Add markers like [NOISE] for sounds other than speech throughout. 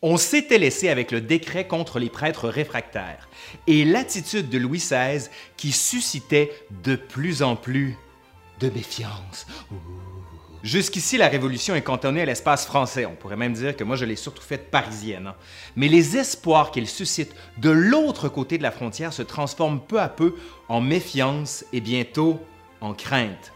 On s'était laissé avec le décret contre les prêtres réfractaires et l'attitude de Louis XVI qui suscitait de plus en plus de méfiance. Jusqu'ici, la Révolution est cantonnée à l'espace français. On pourrait même dire que moi, je l'ai surtout faite parisienne. hein. Mais les espoirs qu'elle suscite de l'autre côté de la frontière se transforment peu à peu en méfiance et bientôt en crainte.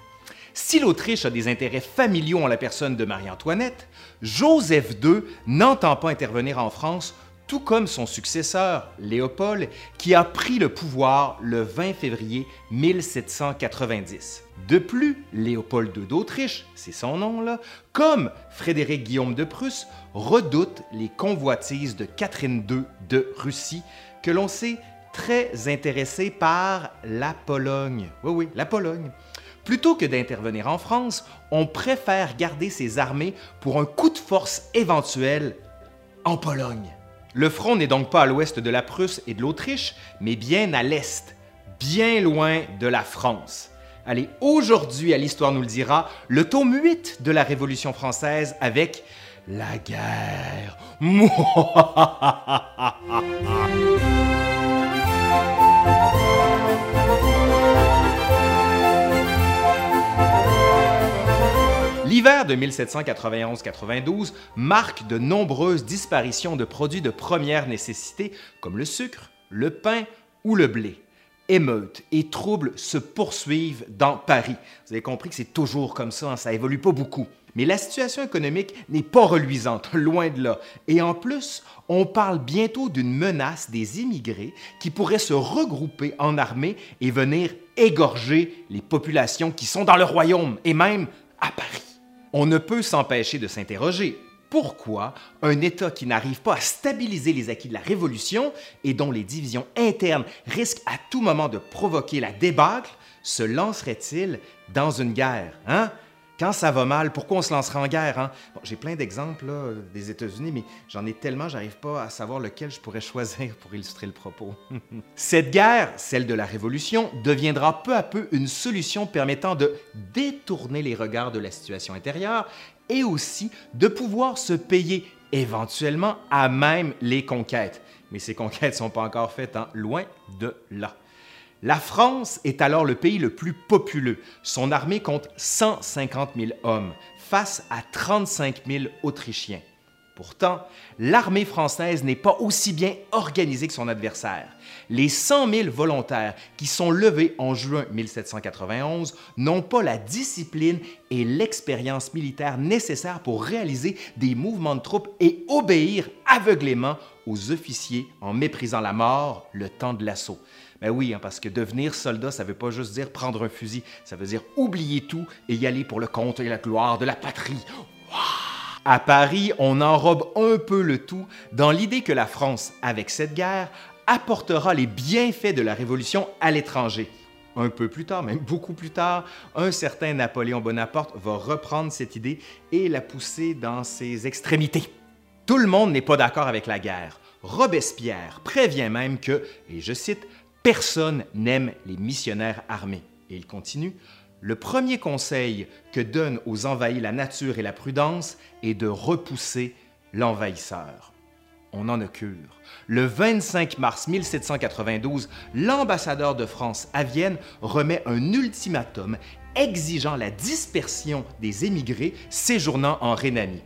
Si l'Autriche a des intérêts familiaux en la personne de Marie-Antoinette, Joseph II n'entend pas intervenir en France, tout comme son successeur, Léopold, qui a pris le pouvoir le 20 février 1790. De plus, Léopold II d'Autriche, c'est son nom là, comme Frédéric Guillaume de Prusse, redoute les convoitises de Catherine II de Russie, que l'on sait très intéressée par la Pologne. Oui, oui, la Pologne. Plutôt que d'intervenir en France, on préfère garder ses armées pour un coup de force éventuel en Pologne. Le front n'est donc pas à l'ouest de la Prusse et de l'Autriche, mais bien à l'est, bien loin de la France. Allez, aujourd'hui, à l'Histoire nous le dira, le tome 8 de la Révolution française avec la guerre. [LAUGHS] L'hiver de 1791-92 marque de nombreuses disparitions de produits de première nécessité comme le sucre, le pain ou le blé. Émeutes et troubles se poursuivent dans Paris. Vous avez compris que c'est toujours comme ça, hein, ça évolue pas beaucoup. Mais la situation économique n'est pas reluisante, [LAUGHS] loin de là. Et en plus, on parle bientôt d'une menace des immigrés qui pourraient se regrouper en armée et venir égorger les populations qui sont dans le royaume et même à Paris. On ne peut s'empêcher de s'interroger. Pourquoi un État qui n'arrive pas à stabiliser les acquis de la Révolution et dont les divisions internes risquent à tout moment de provoquer la débâcle se lancerait-il dans une guerre hein? Quand ça va mal, pourquoi on se lancerait en guerre hein? J'ai plein d'exemples des États-Unis, mais j'en ai tellement, j'arrive pas à savoir lequel je pourrais [LAUGHS] choisir pour illustrer le propos. [LAUGHS] Cette guerre, celle de la Révolution, deviendra peu à peu une solution permettant de détourner les regards de la situation intérieure et aussi de pouvoir se payer éventuellement à même les conquêtes. Mais ces conquêtes ne sont pas encore faites, hein? loin de là. La France est alors le pays le plus populeux. Son armée compte 150 000 hommes face à 35 000 Autrichiens. Pourtant, l'armée française n'est pas aussi bien organisée que son adversaire. Les 100 000 volontaires qui sont levés en juin 1791 n'ont pas la discipline et l'expérience militaire nécessaires pour réaliser des mouvements de troupes et obéir aveuglément aux officiers en méprisant la mort le temps de l'assaut. Ben oui, hein, parce que devenir soldat, ça veut pas juste dire prendre un fusil, ça veut dire oublier tout et y aller pour le compte et la gloire de la patrie. À Paris, on enrobe un peu le tout dans l'idée que la France, avec cette guerre, apportera les bienfaits de la Révolution à l'étranger. Un peu plus tard, même beaucoup plus tard, un certain Napoléon Bonaparte va reprendre cette idée et la pousser dans ses extrémités. Tout le monde n'est pas d'accord avec la guerre. Robespierre prévient même que, et je cite, Personne n'aime les missionnaires armés. Et il continue, le premier conseil que donne aux envahis la nature et la prudence est de repousser l'envahisseur. On en a cure. Le 25 mars 1792, l'ambassadeur de France à Vienne remet un ultimatum exigeant la dispersion des émigrés séjournant en Rhénanie.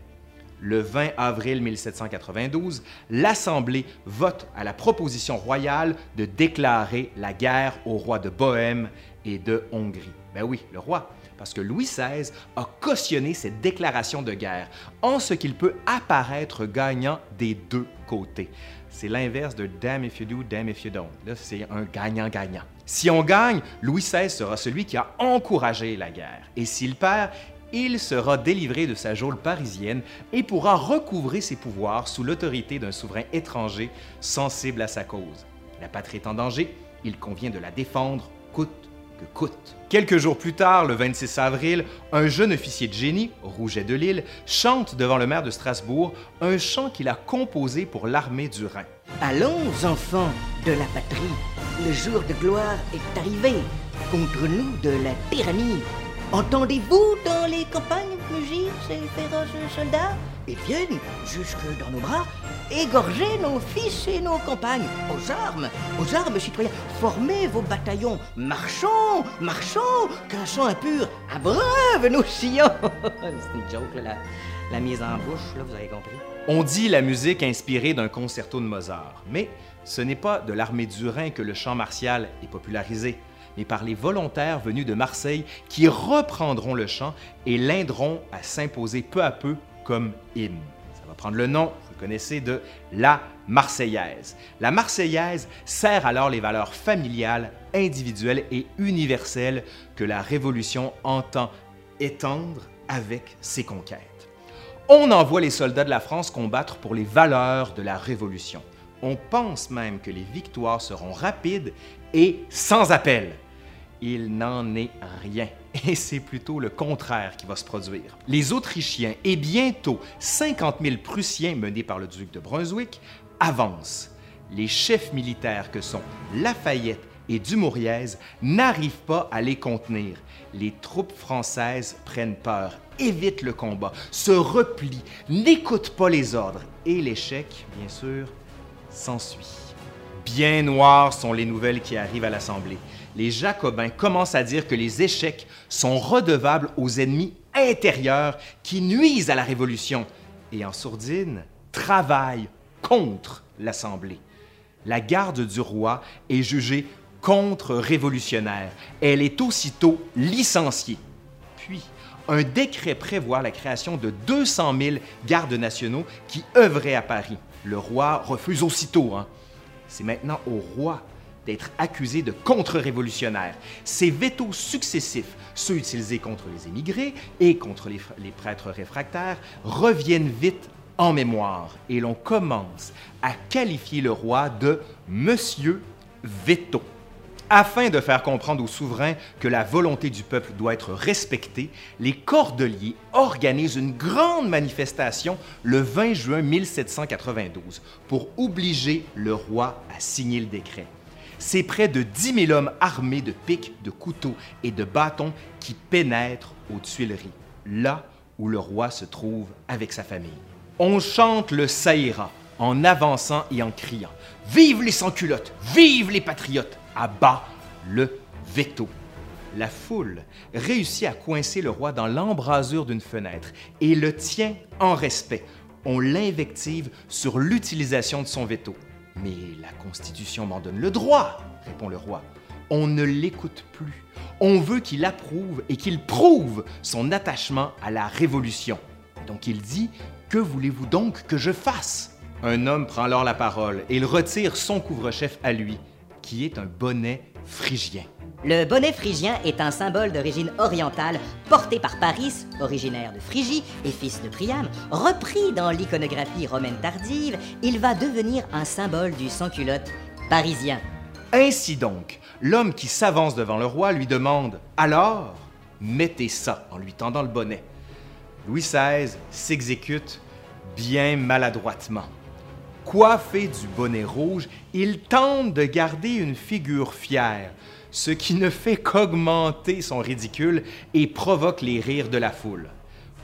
Le 20 avril 1792, l'Assemblée vote à la proposition royale de déclarer la guerre au roi de Bohême et de Hongrie. Ben oui, le roi, parce que Louis XVI a cautionné cette déclaration de guerre, en ce qu'il peut apparaître gagnant des deux côtés. C'est l'inverse de damn if you do, damn if you don't. C'est un gagnant-gagnant. Si on gagne, Louis XVI sera celui qui a encouragé la guerre. Et s'il perd, il sera délivré de sa geôle parisienne et pourra recouvrer ses pouvoirs sous l'autorité d'un souverain étranger sensible à sa cause. La patrie est en danger, il convient de la défendre coûte que coûte. Quelques jours plus tard, le 26 avril, un jeune officier de génie, Rouget de Lille, chante devant le maire de Strasbourg un chant qu'il a composé pour l'armée du Rhin. Allons, enfants de la patrie, le jour de gloire est arrivé. Contre nous de la tyrannie. Entendez-vous dans les campagnes mugir ces féroces soldats? Ils viennent jusque dans nos bras égorger nos fils et nos compagnes. Aux armes, aux armes, citoyens. Formez vos bataillons. Marchons, marchons, qu'un sang impur abreuve nos sillons. [LAUGHS] C'est une joke, la mise en bouche, là, vous avez compris. On dit la musique inspirée d'un concerto de Mozart, mais ce n'est pas de l'armée du Rhin que le chant martial est popularisé, mais par les volontaires venus de Marseille qui reprendront le chant et l'aideront à s'imposer peu à peu comme hymne. Ça va prendre le nom, vous connaissez, de la Marseillaise. La Marseillaise sert alors les valeurs familiales, individuelles et universelles que la Révolution entend étendre avec ses conquêtes. On envoie les soldats de la France combattre pour les valeurs de la Révolution. On pense même que les victoires seront rapides et sans appel. Il n'en est rien, et c'est plutôt le contraire qui va se produire. Les Autrichiens et bientôt 50 000 Prussiens menés par le duc de Brunswick avancent. Les chefs militaires que sont Lafayette et Dumouriez n'arrivent pas à les contenir. Les troupes françaises prennent peur, évitent le combat, se replient, n'écoutent pas les ordres et l'échec, bien sûr, s'ensuit. Bien noires sont les nouvelles qui arrivent à l'Assemblée. Les Jacobins commencent à dire que les échecs sont redevables aux ennemis intérieurs qui nuisent à la Révolution et en sourdine travaillent contre l'Assemblée. La garde du roi est jugée contre-révolutionnaire. Elle est aussitôt licenciée. Puis, un décret prévoit la création de 200 000 gardes nationaux qui œuvraient à Paris. Le roi refuse aussitôt. Hein. C'est maintenant au roi d'être accusé de contre-révolutionnaire. Ces vétos successifs, ceux utilisés contre les émigrés et contre les, les prêtres réfractaires, reviennent vite en mémoire et l'on commence à qualifier le roi de Monsieur Veto. Afin de faire comprendre aux souverains que la volonté du peuple doit être respectée, les Cordeliers organisent une grande manifestation le 20 juin 1792 pour obliger le roi à signer le décret. C'est près de 10 000 hommes armés de pics, de couteaux et de bâtons qui pénètrent aux Tuileries, là où le roi se trouve avec sa famille. On chante le Saïra en avançant et en criant Vive les sans-culottes Vive les patriotes abat le veto. La foule réussit à coincer le roi dans l'embrasure d'une fenêtre et le tient en respect. On l'invective sur l'utilisation de son veto. Mais la Constitution m'en donne le droit, répond le roi. On ne l'écoute plus. On veut qu'il approuve et qu'il prouve son attachement à la Révolution. Donc il dit, Que voulez-vous donc que je fasse? Un homme prend alors la parole et il retire son couvre-chef à lui qui est un bonnet phrygien. Le bonnet phrygien est un symbole d'origine orientale porté par Paris, originaire de Phrygie et fils de Priam. Repris dans l'iconographie romaine tardive, il va devenir un symbole du sans-culotte parisien. Ainsi donc, l'homme qui s'avance devant le roi lui demande Alors, mettez ça en lui tendant le bonnet. Louis XVI s'exécute bien maladroitement. Coiffé du bonnet rouge, il tente de garder une figure fière, ce qui ne fait qu'augmenter son ridicule et provoque les rires de la foule.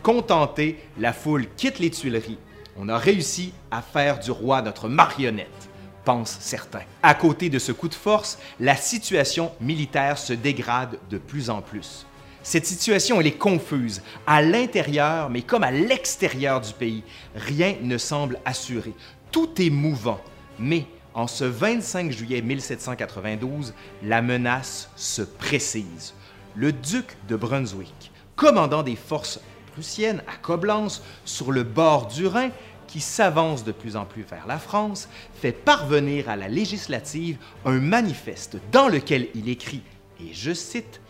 Contenté, la foule quitte les Tuileries. On a réussi à faire du roi notre marionnette, pensent certains. À côté de ce coup de force, la situation militaire se dégrade de plus en plus. Cette situation, elle est confuse, à l'intérieur, mais comme à l'extérieur du pays. Rien ne semble assuré. Tout est mouvant, mais en ce 25 juillet 1792, la menace se précise. Le duc de Brunswick, commandant des forces prussiennes à Coblence sur le bord du Rhin, qui s'avance de plus en plus vers la France, fait parvenir à la législative un manifeste dans lequel il écrit, et je cite,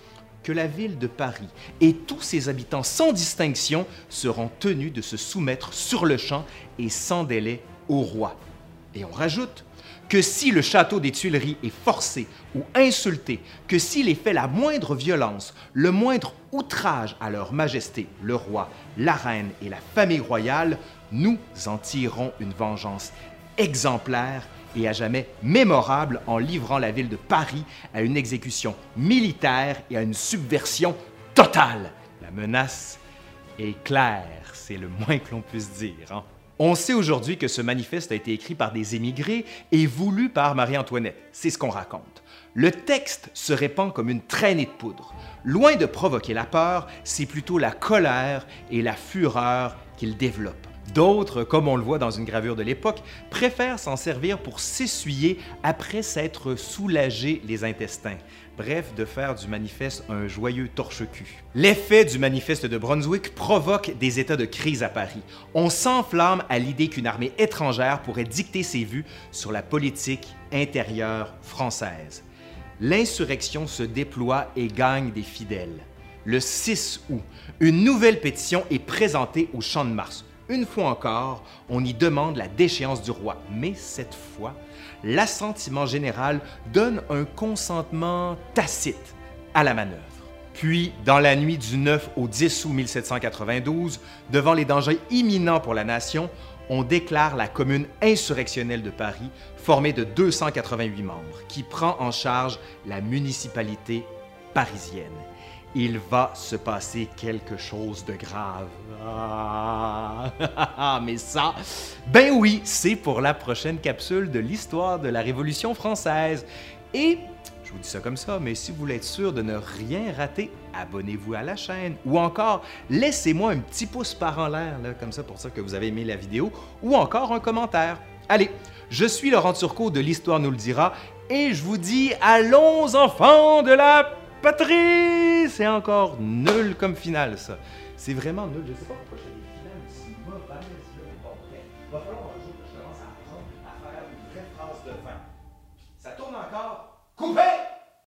que la ville de Paris et tous ses habitants sans distinction seront tenus de se soumettre sur le champ et sans délai au roi. Et on rajoute que si le château des Tuileries est forcé ou insulté, que s'il est fait la moindre violence, le moindre outrage à leur majesté, le roi, la reine et la famille royale, nous en tirerons une vengeance exemplaire et à jamais mémorable en livrant la ville de Paris à une exécution militaire et à une subversion totale. La menace est claire, c'est le moins que l'on puisse dire. Hein? On sait aujourd'hui que ce manifeste a été écrit par des émigrés et voulu par Marie-Antoinette. C'est ce qu'on raconte. Le texte se répand comme une traînée de poudre. Loin de provoquer la peur, c'est plutôt la colère et la fureur qu'il développe. D'autres, comme on le voit dans une gravure de l'époque, préfèrent s'en servir pour s'essuyer après s'être soulagé les intestins. Bref, de faire du manifeste un joyeux torche-cul. L'effet du manifeste de Brunswick provoque des états de crise à Paris. On s'enflamme à l'idée qu'une armée étrangère pourrait dicter ses vues sur la politique intérieure française. L'insurrection se déploie et gagne des fidèles. Le 6 août, une nouvelle pétition est présentée au Champ de Mars une fois encore, on y demande la déchéance du roi, mais cette fois, l'assentiment général donne un consentement tacite à la manœuvre. Puis, dans la nuit du 9 au 10 août 1792, devant les dangers imminents pour la nation, on déclare la commune insurrectionnelle de Paris, formée de 288 membres, qui prend en charge la municipalité parisienne il va se passer quelque chose de grave. Ah, [LAUGHS] mais ça, ben oui, c'est pour la prochaine capsule de l'histoire de la Révolution française. Et je vous dis ça comme ça, mais si vous voulez être sûr de ne rien rater, abonnez-vous à la chaîne ou encore laissez-moi un petit pouce par en l'air, comme ça pour ça que vous avez aimé la vidéo, ou encore un commentaire. Allez, je suis Laurent Turcot de l'Histoire nous le dira et je vous dis allons enfants de la Patrice C'est encore nul comme finale, ça. C'est vraiment nul. Je sais pas pourquoi j'ai des finales aussi mauvaises. Il va falloir un jour que je commence à, à faire une vraie phrase de fin. Ça tourne encore. Coupé!